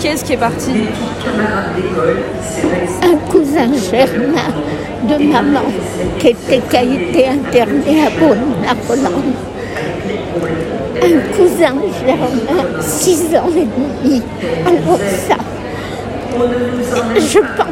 Qui est-ce qui est parti Un cousin germain de maman qui, était, qui a été interné à Beaune-la-Rolande. Un cousin germain, 6 ans et demi. Alors ça, je pense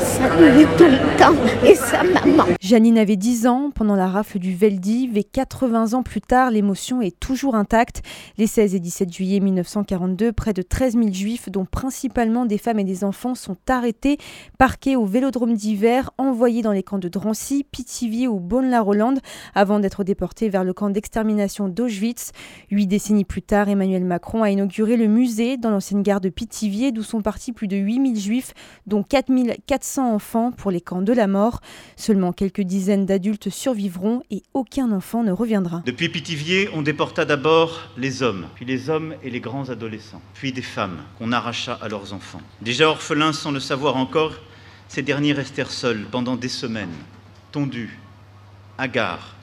tout le temps et sa maman. Janine avait 10 ans pendant la rafle du Veldiv et 80 ans plus tard, l'émotion est toujours intacte. Les 16 et 17 juillet 1942, près de 13 000 juifs, dont principalement des femmes et des enfants, sont arrêtés, parqués au vélodrome d'hiver, envoyés dans les camps de Drancy, Pithiviers ou Beaune-la-Rolande, avant d'être déportés vers le camp d'extermination d'Auschwitz. Huit décennies plus tard, Emmanuel Macron a inauguré le musée dans l'ancienne gare de Pithiviers, d'où sont partis plus de 8 000 juifs, dont 4 400 enfants pour les camps de la mort. Seulement quelques dizaines d'adultes survivront et aucun enfant ne reviendra. Depuis Pithiviers, on déporta d'abord les hommes, puis les hommes et les grands adolescents, puis des femmes qu'on arracha à leurs enfants. Déjà orphelins sans le savoir encore, ces derniers restèrent seuls pendant des semaines, tondus, hagards,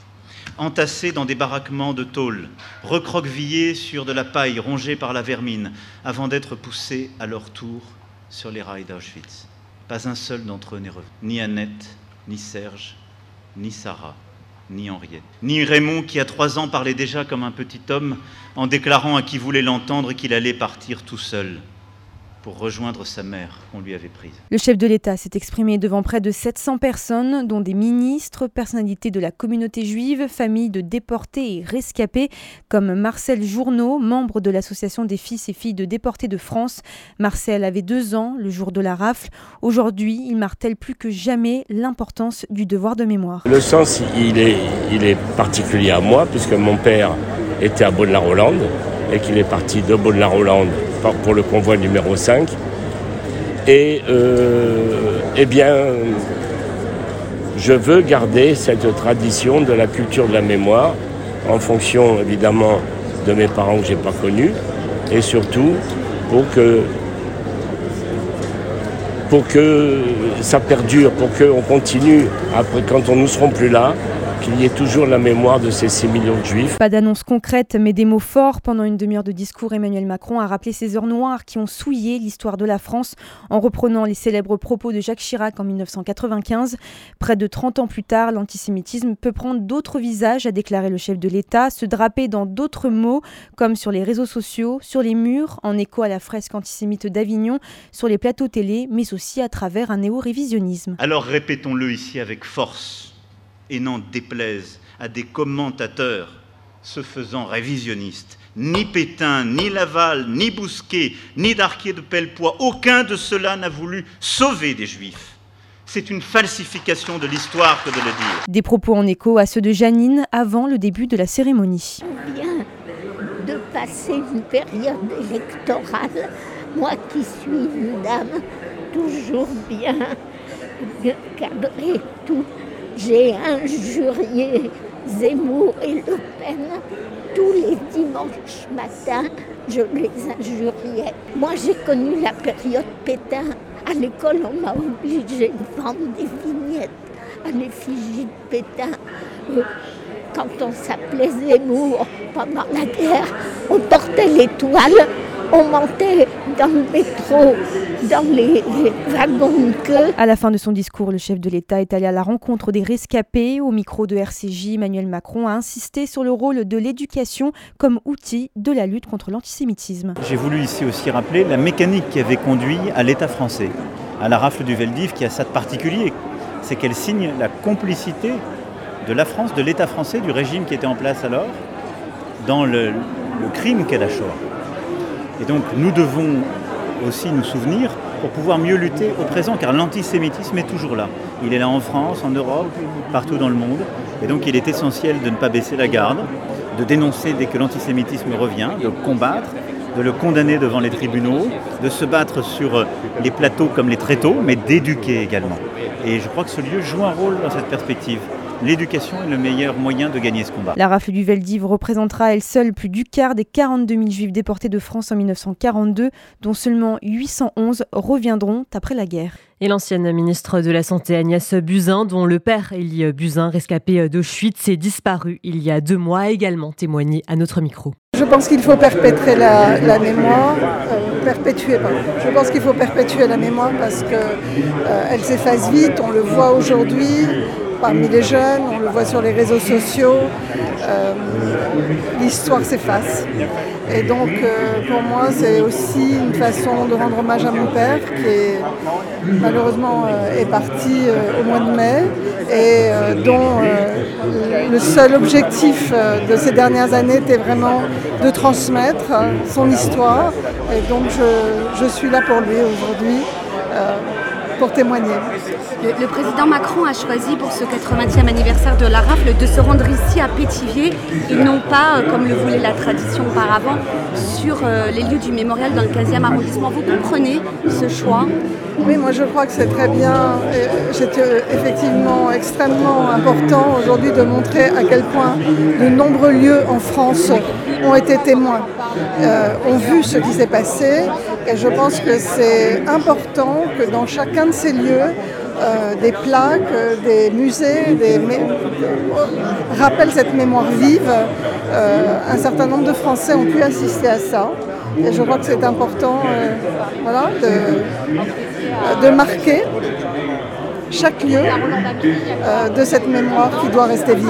entassés dans des baraquements de tôle, recroquevillés sur de la paille rongée par la vermine, avant d'être poussés à leur tour sur les rails d'Auschwitz. Pas un seul d'entre eux n'est revenu, ni Annette, ni Serge, ni Sarah, ni Henriette, ni Raymond qui à trois ans parlait déjà comme un petit homme en déclarant à qui voulait l'entendre qu'il allait partir tout seul pour rejoindre sa mère qu'on lui avait prise. Le chef de l'État s'est exprimé devant près de 700 personnes, dont des ministres, personnalités de la communauté juive, familles de déportés et rescapés, comme Marcel Journeau, membre de l'association des fils et filles de déportés de France. Marcel avait deux ans le jour de la rafle. Aujourd'hui, il martèle plus que jamais l'importance du devoir de mémoire. Le sens, il est, il est particulier à moi, puisque mon père était à Beaune-la-Rolande et qu'il est parti de Beaune-la-Rolande pour le convoi numéro 5. Et euh, eh bien, je veux garder cette tradition de la culture de la mémoire en fonction évidemment de mes parents que je n'ai pas connus et surtout pour que pour que ça perdure, pour qu'on continue après quand on ne serons plus là, qu'il y ait toujours la mémoire de ces 6 millions de juifs. Pas d'annonce concrète, mais des mots forts. Pendant une demi-heure de discours, Emmanuel Macron a rappelé ces heures noires qui ont souillé l'histoire de la France en reprenant les célèbres propos de Jacques Chirac en 1995. Près de 30 ans plus tard, l'antisémitisme peut prendre d'autres visages, a déclaré le chef de l'État, se draper dans d'autres mots, comme sur les réseaux sociaux, sur les murs, en écho à la fresque antisémite d'Avignon, sur les plateaux télé, mais aussi à travers un néo-révisionnisme. Alors répétons-le ici avec force et n'en déplaise à des commentateurs se faisant révisionnistes. Ni Pétain, ni Laval, ni Bousquet, ni Darquier de Pellepoix, aucun de ceux-là n'a voulu sauver des Juifs. C'est une falsification de l'histoire que de le dire. Des propos en écho à ceux de Janine avant le début de la cérémonie. On vient de passer une période électorale, moi qui suis une dame toujours bien, bien cadrée, tout j'ai injurié Zemmour et Le Pen tous les dimanches matins. Je les injuriais. Moi, j'ai connu la période Pétain. À l'école, on m'a obligé de vendre des vignettes à l'effigie de Pétain. Euh, quand on s'appelait Zemmour pendant la guerre, on portait l'étoile on montait dans le métro, dans les, wagons de queue. À la fin de son discours, le chef de l'État est allé à la rencontre des rescapés. Au micro de RCJ, Emmanuel Macron a insisté sur le rôle de l'éducation comme outil de la lutte contre l'antisémitisme. J'ai voulu ici aussi rappeler la mécanique qui avait conduit à l'État français, à la rafle du Veldiv, qui a ça de particulier, c'est qu'elle signe la complicité de la France, de l'État français, du régime qui était en place alors, dans le, le crime qu'est la Shoah. Et donc nous devons aussi nous souvenir pour pouvoir mieux lutter au présent, car l'antisémitisme est toujours là. Il est là en France, en Europe, partout dans le monde. Et donc il est essentiel de ne pas baisser la garde, de dénoncer dès que l'antisémitisme revient, de combattre, de le condamner devant les tribunaux, de se battre sur les plateaux comme les tréteaux, mais d'éduquer également. Et je crois que ce lieu joue un rôle dans cette perspective. l'éducation est le meilleur moyen de gagner ce combat. La rafle du Veldiv représentera elle seule plus du quart des 42 000 juifs déportés de France en 1942, dont seulement 811 reviendront après la guerre. Et l'ancienne ministre de la Santé Agnès Buzyn, dont le père Elie Buzyn, rescapé d'Auschwitz, s'est disparu il y a deux mois, a également témoigné à notre micro. Je pense qu'il faut perpétrer la, mémoire, euh, perpétuer. Je pense qu'il faut perpétuer la mémoire parce qu'elle euh, s'efface vite, on le voit aujourd'hui parmi les jeunes, on le voit sur les réseaux sociaux, euh, l'histoire s'efface. Et donc euh, pour moi c'est aussi une façon de rendre hommage à mon père qui malheureusement euh, est parti au mois de mai et dont le seul objectif de ces dernières années était vraiment de transmettre son histoire. Et donc je suis là pour lui aujourd'hui. Pour témoigner. Le, président Macron a choisi pour ce 80e anniversaire de la rafle de se rendre ici à Pétivier et non pas, euh, comme le voulait la tradition auparavant, sur euh, les lieux du mémorial dans le 15e arrondissement. Vous comprenez ce choix? Oui, moi je crois que c'est très bien. C'est euh, effectivement extrêmement important aujourd'hui de montrer à quel point de nombreux lieux en France ont été témoins, ont vu ce qui s'est passé. Et je pense que c'est important que dans chacun de ces lieux, euh, des plaques, euh, des musées, des euh, rappellent cette mémoire vive. Un certain nombre de Français ont pu assister à ça. Et je crois que c'est important voilà, de, marquer chaque lieu de cette mémoire qui doit rester vive.